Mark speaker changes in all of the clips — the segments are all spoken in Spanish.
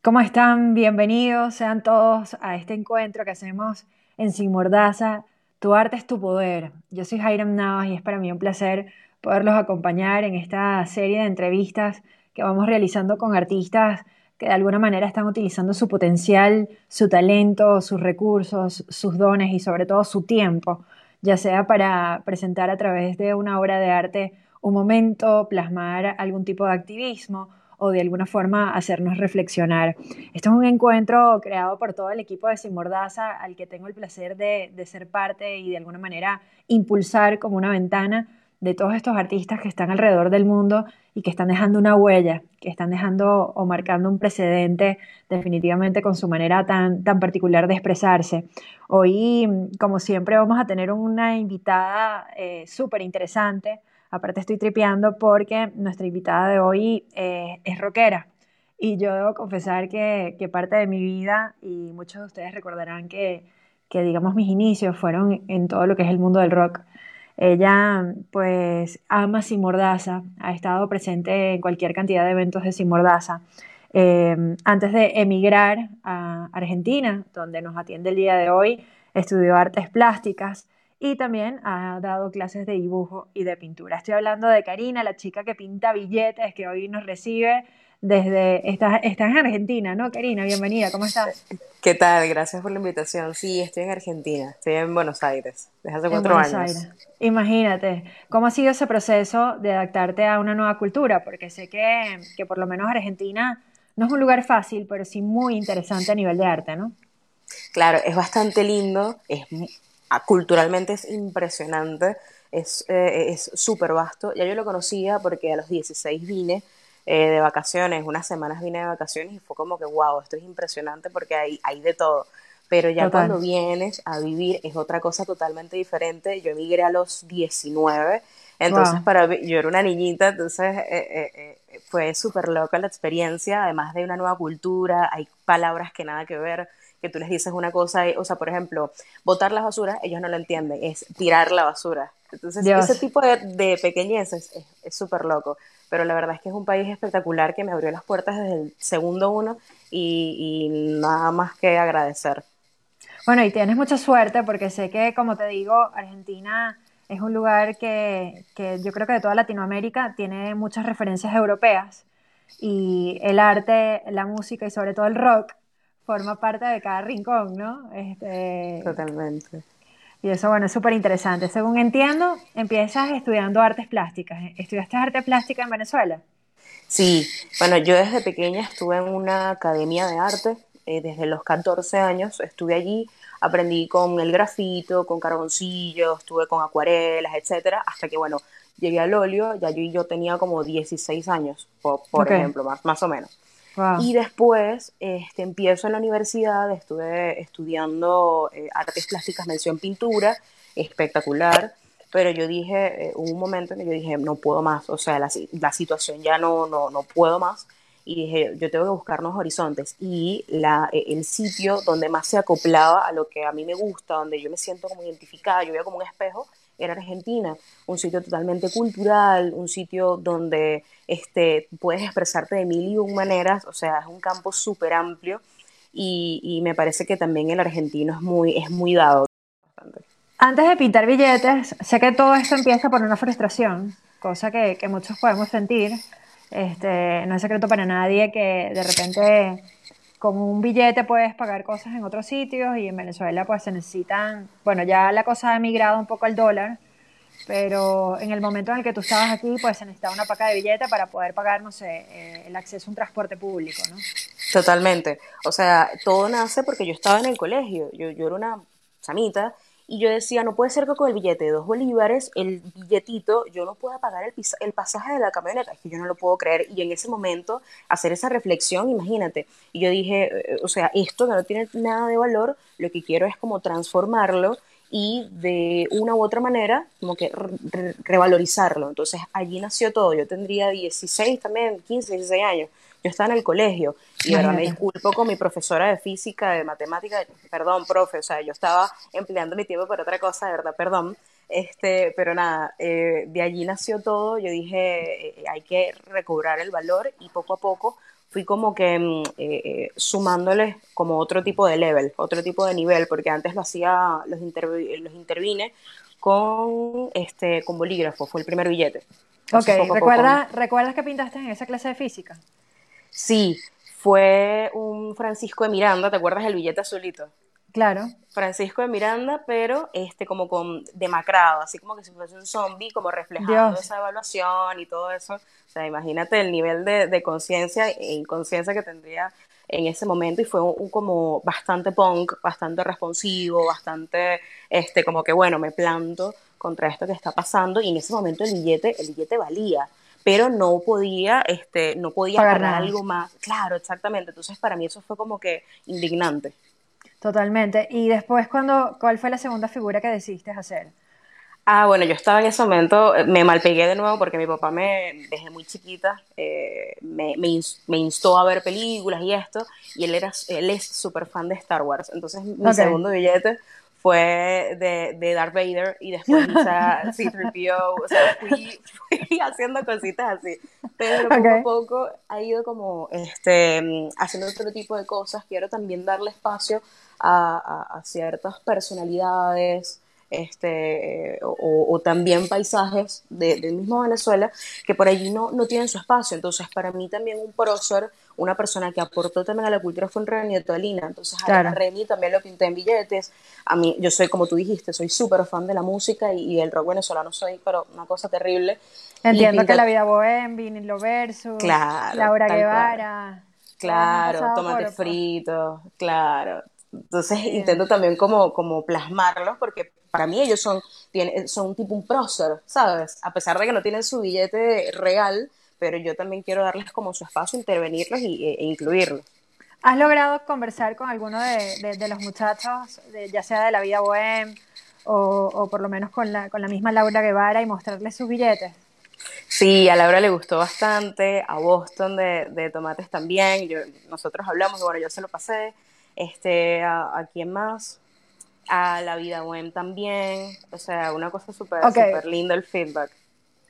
Speaker 1: ¿Cómo están? Bienvenidos sean todos a este encuentro que hacemos en Sin Mordaza. Tu arte es tu poder. Yo soy Jairam Navas y es para mí un placer poderlos acompañar en esta serie de entrevistas que vamos realizando con artistas que de alguna manera están utilizando su potencial, su talento, sus recursos, sus dones y sobre todo su tiempo, ya sea para presentar a través de una obra de arte un momento, plasmar algún tipo de activismo o de alguna forma hacernos reflexionar. Esto es un encuentro creado por todo el equipo de Sin Mordaza, al que tengo el placer de, de ser parte y de alguna manera impulsar como una ventana de todos estos artistas que están alrededor del mundo y que están dejando una huella, que están dejando o marcando un precedente definitivamente con su manera tan, tan particular de expresarse. Hoy, como siempre, vamos a tener una invitada eh, súper interesante Aparte estoy tripeando porque nuestra invitada de hoy eh, es rockera. Y yo debo confesar que, parte de mi vida, y muchos de ustedes recordarán que, que, digamos, mis inicios fueron en todo lo que es el mundo del rock. Ella, pues, ama Sin Mordaza, ha estado presente en cualquier cantidad de eventos de Sin Mordaza. Eh, antes de emigrar a Argentina, donde nos atiende el día de hoy, estudió artes plásticas y también ha dado clases de dibujo y de pintura. Estoy hablando de Karina, la chica que pinta billetes, que hoy nos recibe desde... Estás, estás en Argentina, ¿no, Karina? Bienvenida, ¿cómo estás?
Speaker 2: ¿Qué tal? Gracias por la invitación. Sí, estoy en Argentina, estoy en Buenos Aires, desde hace cuatro años. Aires.
Speaker 1: Imagínate, ¿cómo ha sido ese proceso de adaptarte a una nueva cultura? Porque sé que, que por lo menos Argentina no es un lugar fácil, pero sí muy interesante a nivel de arte, ¿no?
Speaker 2: Claro, es bastante lindo, es culturalmente es impresionante, es eh, súper vasto. Ya yo lo conocía porque a los 16 vine eh, de vacaciones, unas semanas vine de vacaciones y fue como que, wow, esto es impresionante porque hay, hay de todo. Pero ya cuando vienes a vivir es otra cosa totalmente diferente. Yo emigré a los 19, entonces para yo era una niñita, entonces eh, fue súper loca la experiencia, además de una nueva cultura, hay palabras que nada que ver que tú les dices una cosa, o sea, por ejemplo, botar las basuras, ellos no lo entienden, es tirar la basura. Entonces, ese tipo de, de pequeñeces es súper loco, pero la verdad es que es un país espectacular que me abrió las puertas desde el segundo uno y, nada más que agradecer.
Speaker 1: Bueno, y tienes mucha suerte porque sé que, como te digo, Argentina es un lugar que, que yo creo que de toda Latinoamérica tiene muchas referencias europeas y el arte, la música y sobre todo el rock forma parte de cada rincón, ¿no?
Speaker 2: Este, Totalmente.
Speaker 1: Y eso, bueno, es súper interesante. Según entiendo, empiezas estudiando artes plásticas. ¿Estudiaste arte plástica en Venezuela?
Speaker 2: Sí, bueno, yo desde pequeña estuve en una academia de arte, eh, desde los 14 años estuve allí, aprendí con el grafito, con carboncillos, estuve con acuarelas, etcétera, hasta que, bueno, llegué al óleo, ya yo, yo tenía como 16 años, por, ejemplo, más, más o menos. Y después este, empiezo en la universidad, estuve estudiando eh, artes plásticas, mención pintura, espectacular, pero yo dije, eh, hubo un momento en que yo dije, no puedo más, o sea, la, la situación ya no, no, no puedo más, y dije, yo tengo que buscar nuevos horizontes. Y la, e, el sitio donde más se acoplaba a lo que a mí me gusta, donde yo me siento como identificada, yo veo como un espejo, era Argentina, un sitio totalmente cultural, un sitio donde este, puedes expresarte de mil y un maneras, o sea, es un campo súper amplio y, me parece que también el argentino es muy, es muy dado.
Speaker 1: Antes de pintar billetes, sé que todo esto empieza por una frustración, cosa que, que muchos podemos sentir. Este, no es secreto para nadie que de repente con un billete puedes pagar cosas en otros sitios y en Venezuela pues se necesitan, bueno, ya la cosa ha emigrado un poco al dólar, pero en el momento en el que tú estabas aquí pues se necesitaba una paca de billete para poder pagar, no sé, eh, el acceso a un transporte público, ¿no?
Speaker 2: Totalmente, o sea, todo nace porque yo estaba en el colegio, yo, yo era una chamita y yo decía, no puede ser que con el billete de dos bolívares, el billetito, yo no pueda pagar el, el pasaje de la camioneta. Es que yo no lo puedo creer. Y en ese momento, hacer esa reflexión, imagínate. Y yo dije, eh, o sea, esto que no tiene nada de valor, lo que quiero es como transformarlo y de una u otra manera, como que revalorizarlo. Entonces allí nació todo. Yo tendría 16 también, 15, 16 años yo estaba en el colegio y ahora me disculpo con mi profesora de física, de matemática, perdón, profe, o sea, yo estaba empleando mi tiempo para otra cosa, de verdad, perdón. Este, pero nada, eh, de allí nació todo. Yo dije, eh, hay que recobrar el valor y poco a poco fui como que mm, eh, eh, sumándoles como otro tipo de level, otro tipo de nivel, porque antes lo hacía, los, los intervine con, este, con bolígrafo, fue el primer billete.
Speaker 1: ok, ¿Recuerdas, ¿recuerdas que pintaste en esa clase de física?
Speaker 2: Sí, fue un Francisco de Miranda, ¿te acuerdas del billete azulito?
Speaker 1: Claro.
Speaker 2: Francisco de Miranda, pero este como con demacrado, así como que si fuese un zombie, como reflejando esa evaluación y todo eso. O sea, imagínate el nivel de, conciencia e inconsciencia que tendría en ese momento y fue un, como bastante punk, bastante responsivo, bastante este como que bueno, me planto contra esto que está pasando y en ese momento el billete, el billete valía, pero no podía, este, no podía Pagar algo más. Claro, exactamente. Entonces para mí eso fue como que indignante.
Speaker 1: Totalmente. Y después, cuando, ¿cuál fue la segunda figura que decidiste hacer?
Speaker 2: Ah, bueno, yo estaba en ese momento, eh, me malpegué de nuevo porque mi papá me, desde muy chiquita, eh, me, me, instó a ver películas y esto, y él, era, él es súper fan de Star Wars. Entonces, mi segundo billete fue de, de, Darth Vader y después hice C-3PO, o sea, fui, haciendo cositas así. Pero poco a poco ha ido como este, haciendo otro tipo de cosas. Quiero también darle espacio a, ciertas personalidades, este, o, también paisajes del mismo Venezuela que por allí no, no tienen su espacio. Entonces, para mí también un prócer, una persona que aportó también a la cultura fue un Reni Tolina. Entonces, a Reni también lo pinté en billetes. A mí, yo soy, como tú dijiste, soy súper fan de la música y, el rock venezolano soy, pero una cosa terrible.
Speaker 1: Entiendo que La Vida Bohem, Vinilo Versus, Laura Guevara.
Speaker 2: Claro, tomate frito, claro. Entonces intento también como, como plasmarlos porque para mí ellos son, tienen, son tipo un prócer, ¿sabes? A pesar de que no tienen su billete real, pero yo también quiero darles como su espacio, intervenirlos y, e, e incluirlos.
Speaker 1: ¿Has logrado conversar con alguno de, de, los muchachos, ya sea de la vida bohem o, o, por lo menos con la, con la misma Laura Guevara y mostrarles sus billetes?
Speaker 2: Sí, a Laura le gustó bastante, a Boston de, de Tomates también, yo, nosotros hablamos, y bueno, yo se lo pasé, este, a, quién más, a la vida web también, o sea, una cosa súper super linda el feedback.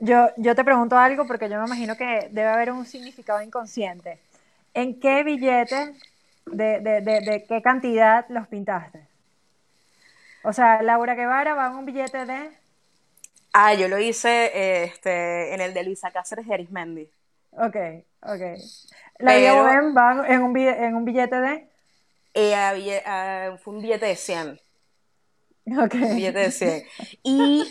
Speaker 1: Yo, yo te pregunto algo porque yo me imagino que debe haber un significado inconsciente. ¿En qué billete, de, de, de, qué cantidad los pintaste? O sea, Laura Guevara va en un billete de...
Speaker 2: Ah, yo lo hice este, en el de Luisa Cáceres de Arismendi.
Speaker 1: Ok, ok. La Pero... va en un, en un billete de...
Speaker 2: Eh, fue un billete de 100. Okay. Un billete de 100. Y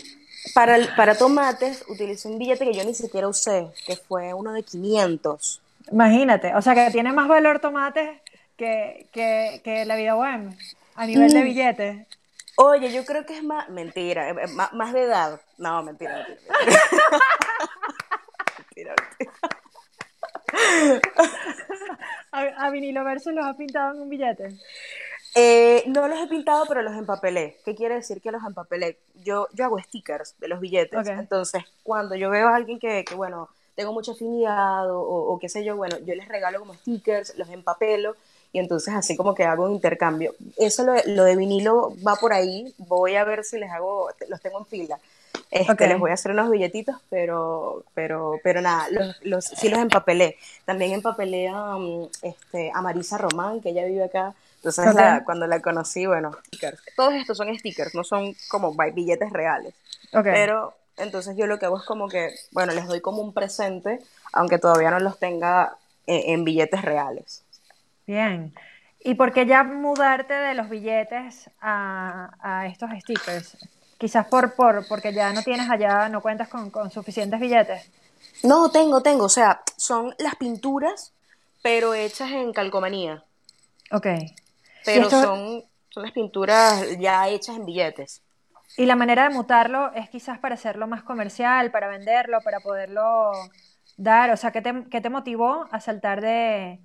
Speaker 2: para, para tomates utilicé un billete que yo ni siquiera usé, que fue uno de 500.
Speaker 1: Imagínate, o sea que tiene más valor tomates que, que, que la vida web a nivel de billete.
Speaker 2: Oye, yo creo que es más, mentira, eh, más, más de edad. No, mentira, mentira. mentira, mentira.
Speaker 1: ¿A, vinilo verso los has pintado en un billete?
Speaker 2: Eh, no los he pintado, pero los empapelé. ¿Qué quiere decir que los empapelé? Yo, yo hago stickers de los billetes. Entonces, cuando yo veo a alguien que, que bueno, tengo mucha afinidad o, o, qué sé yo, bueno, yo les regalo como stickers, los empapelo y entonces así como que hago un intercambio. Eso lo, lo de vinilo va por ahí. Voy a ver si les hago, los tengo en fila este, Les voy a hacer unos billetitos, pero, pero, pero nada, los, los, sí los empapelé. También empapelé a, um, este, a Marisa Román, que ella vive acá. Entonces, cuando la conocí, bueno, stickers. Todos estos son stickers, no son como billetes reales. Pero entonces yo lo que hago es como que, bueno, les doy como un presente, aunque todavía no los tenga en, en billetes reales.
Speaker 1: Bien. ¿Y por qué ya mudarte de los billetes a, a estos stickers? Quizás por, por, porque ya no tienes allá, no cuentas con, con suficientes billetes.
Speaker 2: No, tengo, tengo. O sea, son las pinturas, pero hechas en calcomanía.
Speaker 1: Ok.
Speaker 2: Pero son, son las pinturas ya hechas en billetes.
Speaker 1: Y la manera de mutarlo es quizás para hacerlo más comercial, para venderlo, para poderlo dar. O sea, ¿qué te, qué te motivó a saltar de,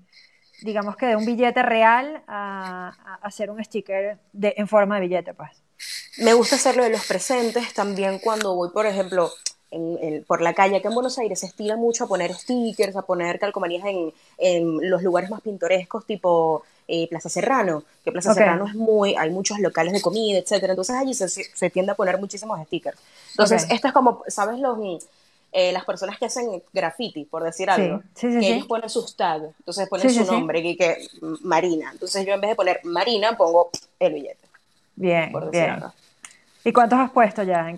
Speaker 1: digamos que de un billete real a, a hacer un sticker de, en forma de billete, pues?
Speaker 2: Me gusta hacerlo de los presentes también cuando voy, por ejemplo, por la calle. Acá en Buenos Aires se estira mucho a poner stickers, a poner calcomanías en, en los lugares más pintorescos, tipo eh, Plaza Serrano, que Plaza Serrano es muy, hay muchos locales de comida, etcétera, entonces allí se, se, tiende a poner muchísimos stickers. Entonces, esto es como, ¿sabes los eh, las personas que hacen graffiti, por decir algo, que ellos ponen sus tags, entonces ponen su nombre, y que Marina. Entonces yo en vez de poner Marina, pongo el billete.
Speaker 1: Bien, bien. ¿Y cuántos has puesto ya?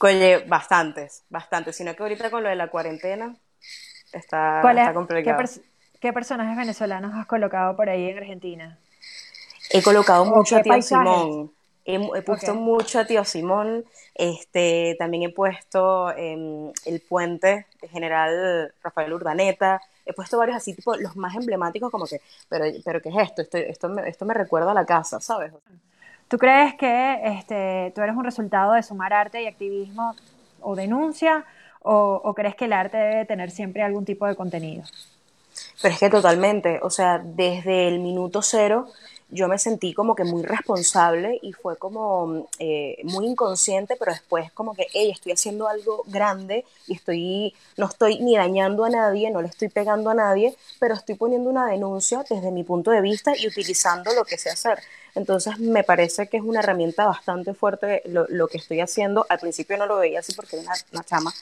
Speaker 2: Oye, bastantes, bastantes. Sino que ahorita con lo de la cuarentena está, está complicado.
Speaker 1: ¿qué, personajes venezolanos has colocado por ahí en Argentina?
Speaker 2: He colocado mucho a Tío Simón. He, puesto mucho a Tío Simón. Este, también he puesto em, el puente de General Rafael Urdaneta. He puesto varios así, tipo los más emblemáticos, como que, pero, pero ¿qué es esto? Esto, esto, me, esto me recuerda a la casa, ¿sabes?
Speaker 1: ¿Tú crees que este, tú eres un resultado de sumar arte y activismo o denuncia? O, crees que el arte debe tener siempre algún tipo de contenido?
Speaker 2: Pero es que totalmente, o sea, desde el minuto cero yo me sentí como que muy responsable y fue como eh, muy inconsciente, pero después como que, hey, estoy haciendo algo grande y estoy, no estoy ni dañando a nadie, no le estoy pegando a nadie, pero estoy poniendo una denuncia desde mi punto de vista y utilizando lo que sé hacer. Entonces me parece que es una herramienta bastante fuerte lo, que estoy haciendo. Al principio no lo veía así porque era una chama,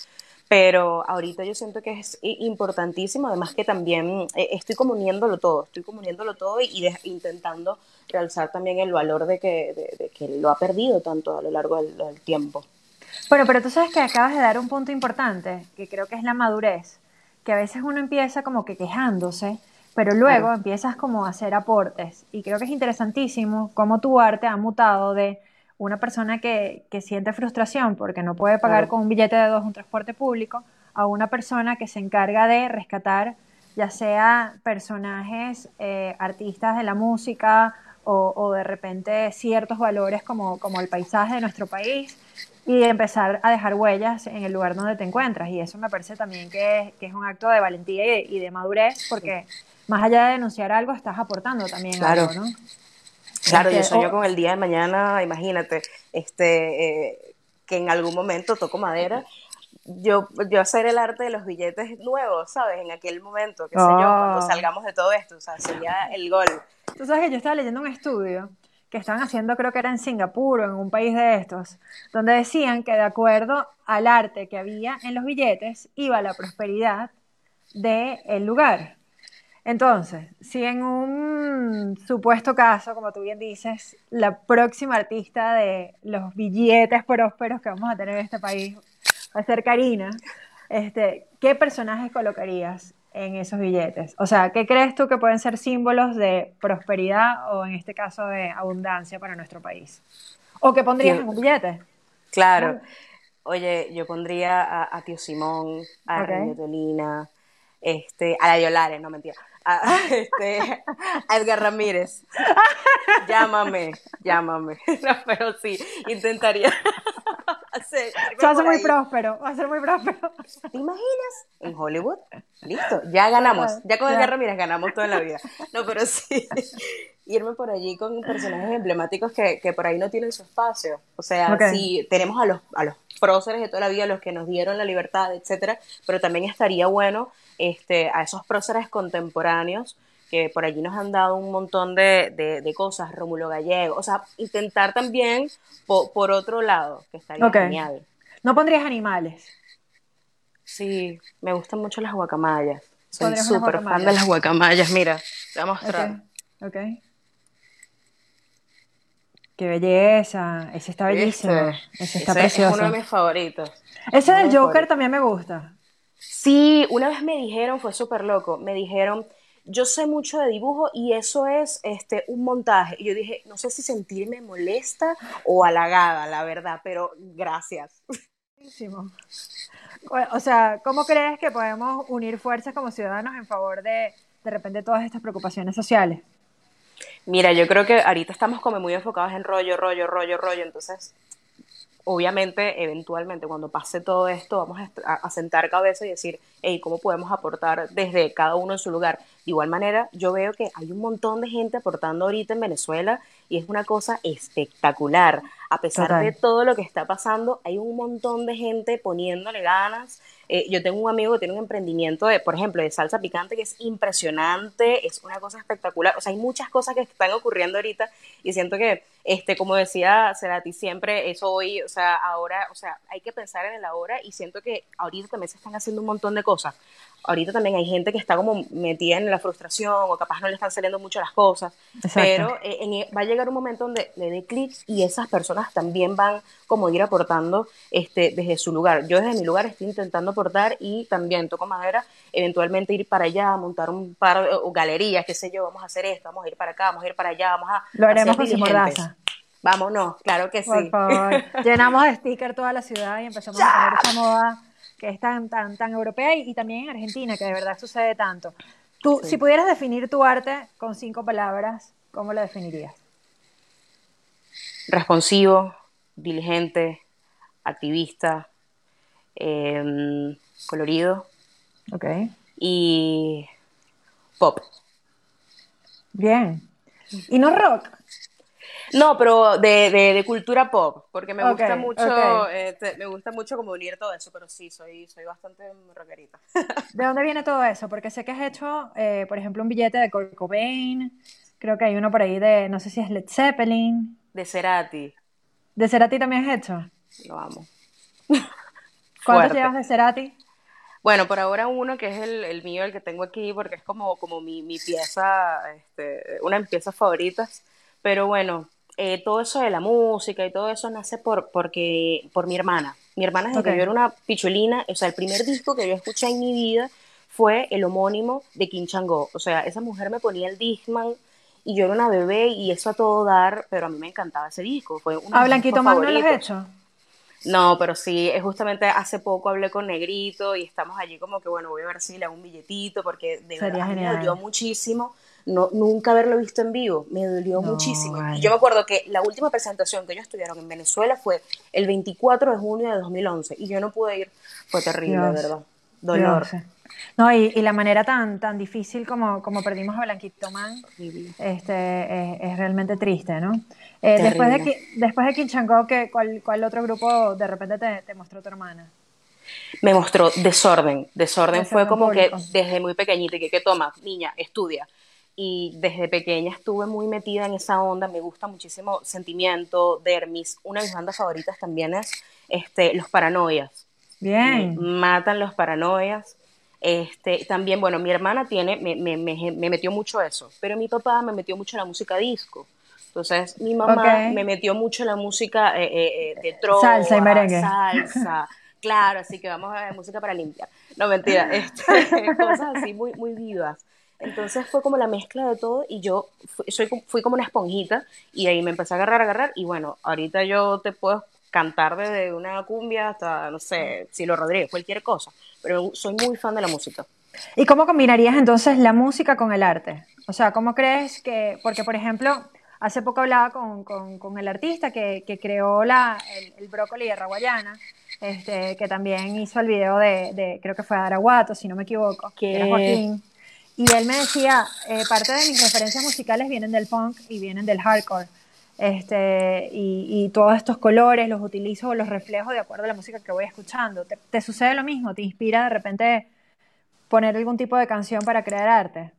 Speaker 2: pero ahorita yo siento que es importantísimo, además que también eh, estoy comuniéndolo todo, estoy comuniéndolo todo y, intentando realzar también el valor de que, que, lo ha perdido tanto a lo largo del, tiempo.
Speaker 1: Bueno, pero tú sabes que acabas de dar un punto importante, que creo que es la madurez, que a veces uno empieza como que quejándose, pero luego empiezas como a hacer aportes. Y creo que es interesantísimo cómo tu arte ha mutado de una persona que, siente frustración porque no puede pagar con un billete de dos un transporte público, a una persona que se encarga de rescatar ya sea personajes, eh, artistas de la música o, de repente ciertos valores como, como el paisaje de nuestro país y empezar a dejar huellas en el lugar donde te encuentras. Y eso me parece también que, es un acto de valentía y de, madurez porque más allá de denunciar algo, estás aportando también algo, ¿no?
Speaker 2: Claro, yo sueño con el día de mañana, imagínate, este, eh, que en algún momento toco madera, yo, yo hacer el arte de los billetes nuevos, ¿sabes? En aquel momento, qué sé yo, cuando ah. salgamos de todo esto, o sea, sería el gol.
Speaker 1: Tú sabes que yo estaba leyendo un estudio que estaban haciendo, creo que era en Singapur o en un país de estos, donde decían que de acuerdo al arte que había en los billetes, iba la prosperidad del lugar. Entonces, si en un supuesto caso, como tú bien dices, la próxima artista de los billetes prósperos que vamos a tener en este país va a ser Karina, este, ¿qué personajes colocarías en esos billetes? O sea, ¿qué crees tú que pueden ser símbolos de prosperidad o en este caso de abundancia para nuestro país? ¿O qué pondrías en un billete?
Speaker 2: Claro. Oye, yo pondría a, Tío Simón, a okay. este, a la Yolares, no mentira, a, este, Edgar Ramírez. Llámame, llámame. pero sí, intentaría
Speaker 1: va a ser muy próspero, va a ser muy próspero.
Speaker 2: ¿Te imaginas? En Hollywood, listo, ya ganamos. Ya con Edgar Ramírez ganamos toda la vida. No, pero sí, irme por allí con personajes emblemáticos que, que por ahí no tienen su espacio. O sea, sí, tenemos a los, a los próceres de toda la vida, los que nos dieron la libertad, etcétera, pero también estaría bueno este, a esos próceres contemporáneos que por allí nos han dado un montón de, de, cosas, Rómulo Gallego, o sea, intentar también por otro lado, que estaría genial.
Speaker 1: ¿No pondrías animales?
Speaker 2: Sí, me gustan mucho las guacamayas. Soy súper fan de las guacamayas, mira, te voy a mostrar.
Speaker 1: Ok. okay. Qué belleza, ese está bellísimo. Ese, está precioso.
Speaker 2: Es uno de mis favoritos.
Speaker 1: Ese del Joker también me gusta.
Speaker 2: Sí, una vez me dijeron, fue súper loco, me dijeron, yo sé mucho de dibujo y eso es este, un montaje. Y yo dije, no sé si sentirme molesta o halagada, la verdad, pero gracias.
Speaker 1: O sea, ¿cómo crees que podemos unir fuerzas como ciudadanos en favor de, de repente, todas estas preocupaciones sociales?
Speaker 2: Mira, yo creo que ahorita estamos como muy enfocados en rollo, rollo, rollo, rollo, entonces obviamente, eventualmente, cuando pase todo esto, vamos a, sentar cabeza y decir, hey, ¿cómo podemos aportar desde cada uno en su lugar? Igual manera, yo veo que hay un montón de gente aportando ahorita en Venezuela y es una cosa espectacular. A pesar de todo lo que está pasando, hay un montón de gente poniéndole ganas. Eh, yo tengo un amigo que tiene un emprendimiento, de, por ejemplo, de salsa picante que es impresionante, es una cosa espectacular. O sea, hay muchas cosas que están ocurriendo ahorita y siento que, este, como decía Cerati, siempre es hoy, o sea, ahora, o sea, hay que pensar en el ahora y siento que ahorita también se están haciendo un montón de cosas. Ahorita también hay gente que está como metida en la frustración o capaz no le están saliendo mucho las cosas, pero eh, e, va a llegar un momento donde le dé clic y esas personas también van como ir aportando este, desde su lugar. Yo desde mi lugar estoy intentando aportar y también toco madera, eventualmente ir para allá, montar un par de galerías, qué sé yo, vamos a hacer esto, vamos a ir para acá, vamos a ir para allá, vamos a...
Speaker 1: Lo haremos con Simordaza.
Speaker 2: Vámonos, claro que sí.
Speaker 1: Por favor. Llenamos de sticker toda la ciudad y empezamos a poner esa moda que es tan, tan, tan europea y, también en Argentina, que de verdad sucede tanto. Tú, si pudieras definir tu arte con cinco palabras, ¿cómo lo definirías?
Speaker 2: Responsivo, diligente, activista, em, colorido.
Speaker 1: Ok.
Speaker 2: Y pop.
Speaker 1: Bien. ¿Y no rock?
Speaker 2: No, pero de, de, cultura pop, porque me gusta mucho, este, me gusta mucho como unir todo eso, pero sí, soy, soy bastante rockerita.
Speaker 1: ¿De dónde viene todo eso? Porque sé que has hecho, eh, por ejemplo, un billete de Kurt Cobain, creo que hay uno por ahí de, no sé si es Led Zeppelin.
Speaker 2: De Cerati.
Speaker 1: ¿De Cerati también has hecho?
Speaker 2: Lo amo.
Speaker 1: ¿Cuántos llevas de Cerati?
Speaker 2: Bueno, por ahora uno que es el, el, mío, el que tengo aquí, porque es como, como mi, mi pieza, este, una de mis piezas favoritas. Pero bueno, eh, todo eso de la música y todo eso nace por, porque, por mi hermana. Mi hermana desde que yo era una pichulina, o sea, el primer disco que yo escuché en mi vida fue el homónimo de Kim Chango. O sea, esa mujer me ponía el Discman y yo era una bebé y eso a todo dar, pero a mí me encantaba ese disco. Fue
Speaker 1: ¿A Blanquito Man no lo has hecho?
Speaker 2: No, pero sí, justamente hace poco hablé con Negrito y estamos allí como que, bueno, voy a ver si le hago un billetito porque de verdad me dolió muchísimo no, nunca haberlo visto en vivo, me dolió muchísimo. Yo me acuerdo que la última presentación que ellos estuvieron en Venezuela fue el 24 de junio de 2011 y yo no pude ir, fue terrible, de verdad, dolor.
Speaker 1: No, y, la manera tan, tan difícil como, como perdimos a Blanquito Man este, es, realmente triste, ¿no? Eh, después, de, después de Quinchango, ¿cuál, ¿cuál otro grupo de repente te, te mostró tu hermana?
Speaker 2: me mostró desorden. Desorden, fue como que desde muy pequeñita, que, que toma, niña, estudia y desde pequeña estuve muy metida en esa onda, me gusta muchísimo Sentimiento, Dermis, una de mis bandas favoritas también es este, Los Paranoias.
Speaker 1: Bien.
Speaker 2: matan los paranoias. Este, también, bueno, mi hermana tiene, me, me, me, metió mucho eso, pero mi papá me metió mucho la música disco. Entonces, mi mamá me metió mucho la música eh, eh, eh, de trova,
Speaker 1: salsa y merengue.
Speaker 2: Salsa, claro, así que vamos a ver música para limpiar. No, mentira, este, cosas así muy, muy vivas. Entonces fue como la mezcla de todo y yo fui, soy, fui como una esponjita y ahí me empecé a agarrar, a agarrar y bueno, ahorita yo te puedo cantar desde una cumbia hasta, no sé, Silo Rodríguez, cualquier cosa, pero soy muy fan de la música.
Speaker 1: ¿Y cómo combinarías entonces la música con el arte? O sea, ¿cómo crees que, porque por ejemplo, hace poco hablaba con, con, el artista que, que creó la, el, brócoli de Raguayana, este, que también hizo el video de, de creo que fue Araguato, si no me equivoco, que era Joaquín. Y él me decía, eh, parte de mis referencias musicales vienen del punk y vienen del hardcore. Este, y, todos estos colores los utilizo, los reflejo de acuerdo a la música que voy escuchando. ¿Te, sucede lo mismo? ¿Te inspira de repente poner algún tipo de canción para crear arte?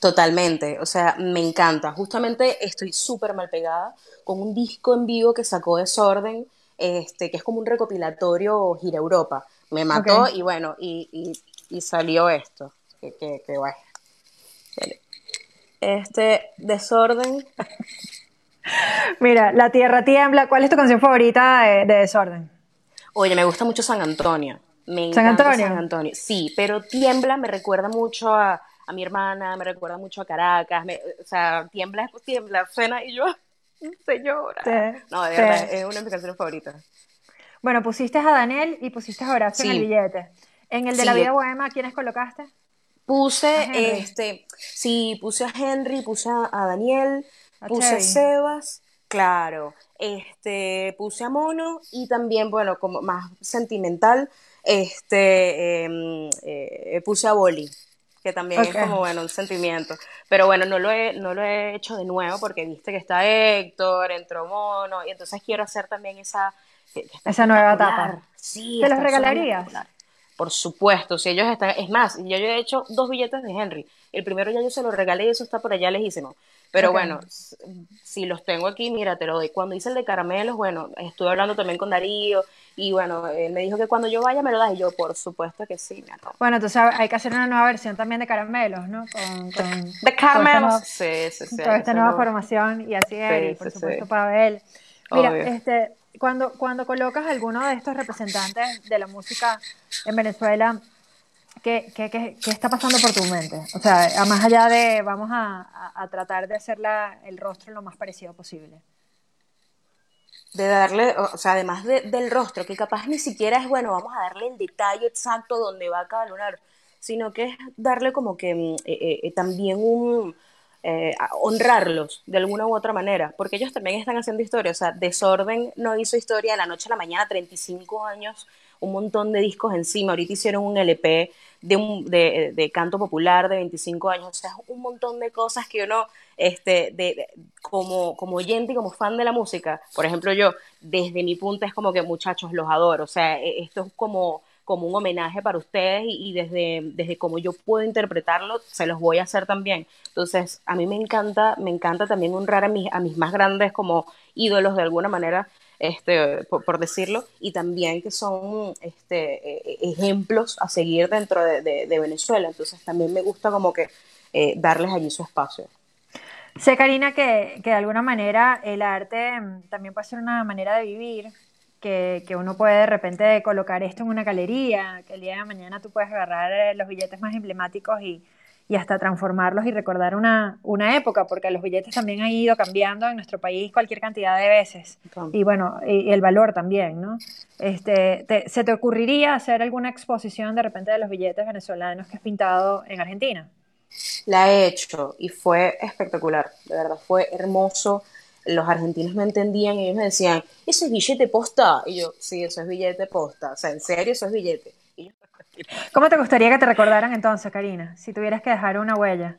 Speaker 2: Totalmente, o sea, me encanta. Justamente estoy súper mal pegada con un disco en vivo que sacó Desorden, este, que es como un recopilatorio Gira Europa. Me mató y bueno, y, y, salió esto. Que, que, que guay. Este desorden.
Speaker 1: Mira, La Tierra Tiembla. ¿Cuál es tu canción favorita de, Desorden?
Speaker 2: Oye, me gusta mucho San Antonio. Me
Speaker 1: ¿San Antonio?
Speaker 2: San Antonio. Sí, pero Tiembla me recuerda mucho a, mi hermana, me recuerda mucho a Caracas. o sea, Tiembla, Tiembla, suena y yo, señora. no, de verdad, es una de mis canciones favoritas.
Speaker 1: Bueno, pusiste a Daniel y pusiste a Horacio en el billete. En el de la vida bohema, ¿quiénes colocaste?
Speaker 2: Puse, este, sí, puse a Henry, puse a Daniel, puse a Sebas, claro, este, puse a Mono y también, bueno, como más sentimental, este, em, eh, puse a Boli. que también es como, bueno, un sentimiento. Pero bueno, no lo, he, no lo he hecho de nuevo porque viste que está Héctor, entró Mono, y entonces quiero hacer también esa...
Speaker 1: Esa nueva etapa.
Speaker 2: Sí.
Speaker 1: ¿Te los regalarías?
Speaker 2: Por supuesto, si ellos están... Es más, yo, yo he hecho dos billetes de Henry. El primero ya yo se lo regalé y eso está por allá lejísimo. Pero bueno, si los tengo aquí, mira, te lo doy. Cuando hice el de caramelos, bueno, estuve hablando también con Darío y bueno, él me dijo que cuando yo vaya me lo das y yo, por supuesto que sí,
Speaker 1: Bueno, tú sabes, hay que hacer una nueva versión también de caramelos, ¿no? Con,
Speaker 2: de caramelos. sí, sí, sí.
Speaker 1: Toda esta nueva formación y así es, y por supuesto Pavel. Mira, este, cuando, cuando colocas a alguno de estos representantes de la música en Venezuela, ¿qué, qué, qué, qué está pasando por tu mente? O sea, más allá de vamos a, a, tratar de hacer el rostro lo más parecido posible
Speaker 2: de darle, o sea, además del rostro, que capaz ni siquiera es, bueno, vamos a darle el detalle exacto donde va cada lunar, sino que es darle como que mm, eh, eh, eh, también un, honrarlos de alguna u otra manera, porque ellos también están haciendo historia, o sea, Desorden no hizo historia de la noche a la mañana, 35 años, un montón de discos encima, ahorita hicieron un LP de, un, de, de canto popular de 25 años, o sea, un montón de cosas que uno este, de, como, como oyente y como fan de la música, por ejemplo yo, desde mi punto es como que muchachos los adoro, o sea, e, esto es como, como un homenaje para ustedes y, desde, desde como yo puedo interpretarlo, se los voy a hacer también. Entonces, a mí me encanta, me encanta también honrar a mis, a mis más grandes como ídolos de alguna manera, este, por, decirlo, y también que son este, e, e, ejemplos a seguir dentro de, Venezuela. Entonces, también me gusta como que eh, darles allí su espacio.
Speaker 1: Sé, Karina, que, que, de alguna manera el arte mm, también puede ser una manera de vivir, que, que, uno puede de repente colocar esto en una galería, que el día de mañana tú puedes agarrar eh, los billetes más emblemáticos y, y hasta transformarlos y recordar una, una, época, porque los billetes también han ido cambiando en nuestro país cualquier cantidad de veces. Y bueno, y, el valor también, ¿no? Este, ¿Se te ocurriría hacer alguna exposición de repente de los billetes venezolanos que has pintado en Argentina?
Speaker 2: La he hecho y fue espectacular, de verdad, fue hermoso. Los argentinos me entendían y ellos me decían, ¿eso es billete posta? Y yo, sí, eso es billete posta. O sea, en serio, eso es billete.
Speaker 1: ¿Cómo te gustaría que te recordaran entonces, Karina, si tuvieras que dejar una huella?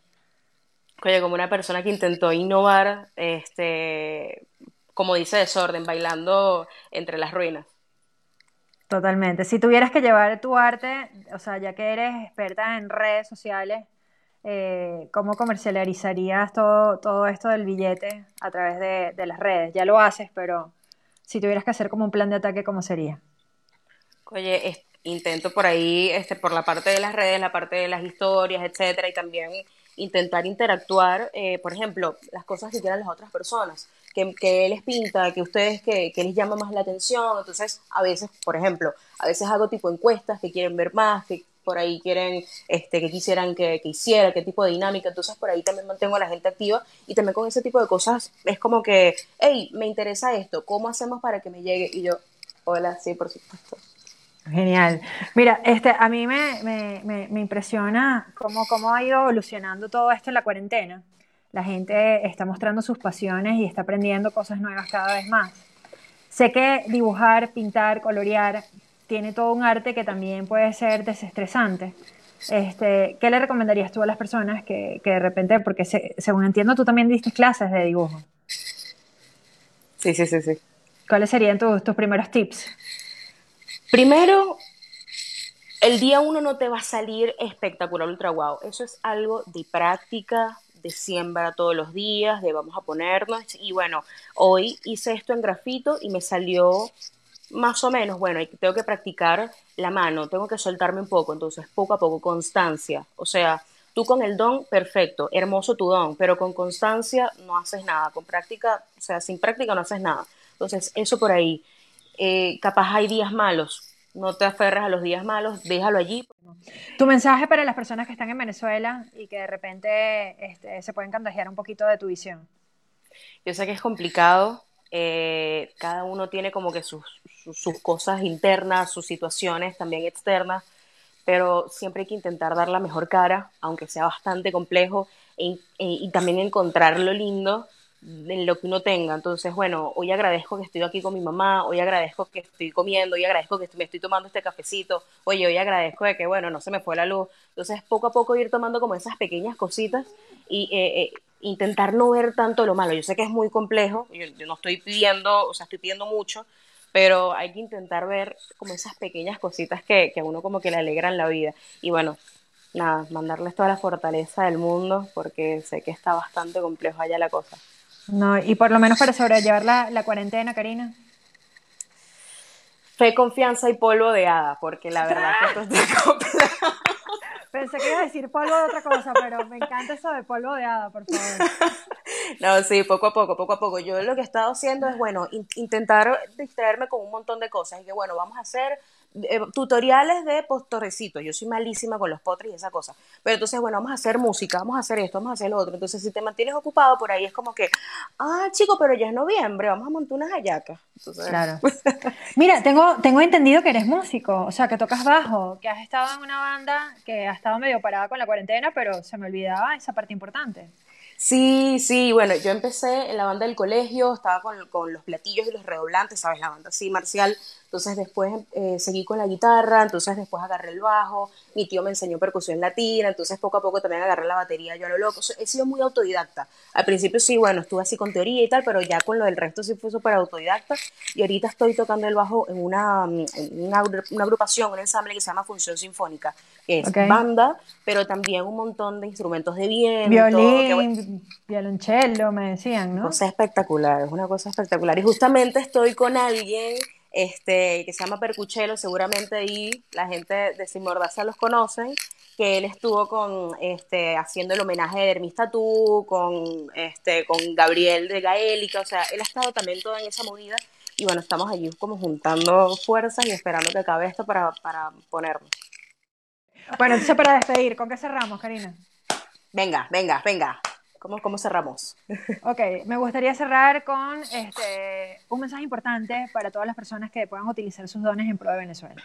Speaker 2: Oye, como una persona que intentó innovar, este, como dice Desorden, bailando entre las ruinas.
Speaker 1: Totalmente. Si tuvieras que llevar tu arte, o sea, ya que eres experta en redes sociales, eh, cómo comercializarías todo, todo esto del billete a través de, las redes. Ya lo haces, pero si tuvieras que hacer como un plan de ataque, ¿cómo sería?
Speaker 2: Oye, intento por ahí, este, por la parte de las redes, la parte de las historias, etcétera, y también intentar interactuar, eh, por ejemplo, las cosas que quieran las otras personas, que, que les pinta, que ustedes, que, que, les llama más la atención. Entonces, a veces, por ejemplo, a veces hago tipo encuestas que quieren ver más, que por ahí quieren, este, que quisieran que, hiciera, qué tipo de dinámica, entonces por ahí también mantengo a la gente activa y también con ese tipo de cosas es como que, hey, me interesa esto, ¿cómo hacemos para que me llegue? Y yo, hola, sí, por supuesto.
Speaker 1: Genial. Mira, este, a mí me, me, me, impresiona cómo, cómo ha ido evolucionando todo esto en la cuarentena. La gente está mostrando sus pasiones y está aprendiendo cosas nuevas cada vez más. Sé que dibujar, pintar, colorear tiene todo un arte que también puede ser desestresante. Este, ¿Qué le recomendarías tú a las personas que, que de repente, porque según entiendo, tú también diste clases de dibujo?
Speaker 2: Sí, sí, sí, sí.
Speaker 1: ¿Cuáles serían tus, tus primeros tips?
Speaker 2: Primero, el día uno no te va a salir espectacular, ultra wow. Eso es algo de práctica, de siembra todos los días, de vamos a ponernos. Y bueno, hoy hice esto en grafito y me salió más o menos, bueno, tengo que practicar la mano, tengo que soltarme un poco, entonces poco a poco, constancia. O sea, tú con el don, perfecto, hermoso tu don, pero con constancia no haces nada, con práctica, o sea, sin práctica no haces nada. Entonces, eso por ahí. Eh, capaz hay días malos, no te aferres a los días malos, déjalo allí.
Speaker 1: Tu mensaje para las personas que están en Venezuela y que de repente este, se pueden contagiar un poquito de tu visión.
Speaker 2: Yo sé que es complicado, eh, cada uno tiene como que sus, sus, cosas internas, sus situaciones también externas, pero siempre hay que intentar dar la mejor cara, aunque sea bastante complejo, e, e, y también encontrar lo lindo en lo que uno tenga. Entonces, bueno, hoy agradezco que estoy aquí con mi mamá, hoy agradezco que estoy comiendo, hoy agradezco que me estoy tomando este cafecito, oye, hoy agradezco de que, bueno, no se me fue la luz. Entonces, poco a poco ir tomando como esas pequeñas cositas y eh, eh, intentar no ver tanto lo malo. Yo sé que es muy complejo, yo, no estoy pidiendo, o sea, estoy pidiendo mucho, pero hay que intentar ver como esas pequeñas cositas que, que a uno como que le alegran la vida. Y bueno, nada, mandarles toda la fortaleza del mundo porque sé que está bastante complejo allá la cosa.
Speaker 1: No, y por lo menos para sobrellevar la, la cuarentena, Karina.
Speaker 2: Fe, confianza y polvo de hada, porque la verdad que esto está complejo.
Speaker 1: Pensé que iba a decir polvo de otra cosa, pero me encanta eso de polvo de hada, por favor.
Speaker 2: No, sí, poco a poco, poco a poco. Yo lo que he estado haciendo es, bueno, intentar distraerme con un montón de cosas. Y que, bueno, vamos a hacer eh, tutoriales de postorecitos. Yo soy malísima con los potres y esa cosa. Pero entonces, bueno, vamos a hacer música, vamos a hacer esto, vamos a hacer lo otro. Entonces, si te mantienes ocupado por ahí, es como que, ah, chico, pero ya es noviembre, vamos a montar unas hallacas.
Speaker 1: claro. Mira, tengo, tengo entendido que eres músico, o sea, que tocas bajo, que has estado en una banda que ha estado medio parada con la cuarentena, pero se me olvidaba esa parte importante.
Speaker 2: Sí, sí, bueno, yo empecé en la banda del colegio, estaba con, con los platillos y los redoblantes, ¿sabes? La banda así marcial entonces después eh, seguí con la guitarra, entonces después agarré el bajo, mi tío me enseñó percusión latina, entonces poco a poco también agarré la batería yo a lo loco. He sido muy autodidacta. Al principio sí, bueno, estuve así con teoría y tal, pero ya con lo del resto sí fue súper autodidacta y ahorita estoy tocando el bajo en una, una, agrupación, un ensamble que se llama Función Sinfónica, que es banda, pero también un montón de instrumentos de viento.
Speaker 1: Violín, violonchelo, me decían, ¿no?
Speaker 2: Cosa espectacular, es una cosa espectacular. Y justamente estoy con alguien este, que se llama Percuchelo, seguramente ahí la gente de Simordaza los conocen, que él estuvo con, este, haciendo el homenaje de Hermis Tatú, con, este, con Gabriel de Gaélica, o sea, él ha estado también toda en esa movida, y bueno, estamos allí como juntando fuerzas y esperando que acabe esto para, para ponernos.
Speaker 1: Bueno, entonces para despedir, ¿con qué cerramos, Karina?
Speaker 2: Venga, venga, venga. ¿Cómo, ¿Cómo, cerramos?
Speaker 1: Ok, me gustaría cerrar con este, un mensaje importante para todas las personas que puedan utilizar sus dones en pro de Venezuela.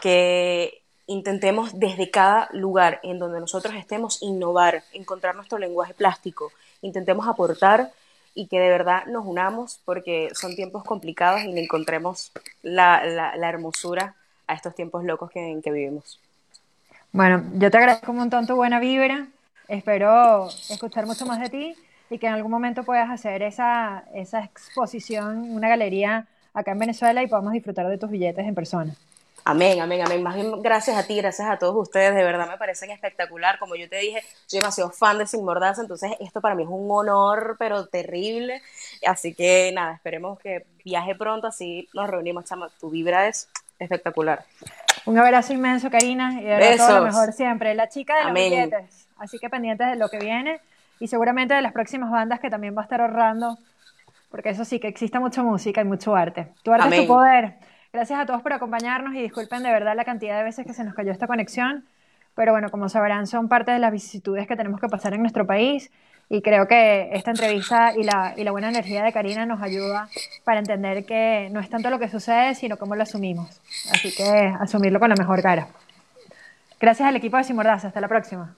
Speaker 2: Que intentemos desde cada lugar en donde nosotros estemos innovar, encontrar nuestro lenguaje plástico, intentemos aportar y que de verdad nos unamos porque son tiempos complicados y le encontremos la, la, hermosura a estos tiempos locos que, en que vivimos.
Speaker 1: Bueno, yo te agradezco un montón tu buena vibra, espero escuchar mucho más de ti y que en algún momento puedas hacer esa, esa exposición, una galería acá en Venezuela y podamos disfrutar de tus billetes en persona.
Speaker 2: Amén, amén, amén. Más bien gracias a ti, gracias a todos ustedes, de verdad me parecen espectacular. Como yo te dije, soy demasiado fan de Sin Mordaza, entonces esto para mí es un honor, pero terrible. Así que nada, esperemos que viaje pronto, así nos reunimos, chama. Tu vibra es espectacular.
Speaker 1: Un abrazo inmenso, Karina, y de todo lo mejor siempre. La chica de los billetes. Así que pendientes de lo que viene y seguramente de las próximas bandas que también va a estar ahorrando, porque eso sí, que exista mucha música y mucho arte. Tu arte es tu poder. Gracias a todos por acompañarnos y disculpen de verdad la cantidad de veces que se nos cayó esta conexión, pero bueno, como sabrán, son parte de las vicisitudes que tenemos que pasar en nuestro país y creo que esta entrevista y la, y la buena energía de Karina nos ayuda para entender que no es tanto lo que sucede, sino cómo lo asumimos. Así que asumirlo con la mejor cara. Gracias al equipo de Simordaza. Hasta la próxima.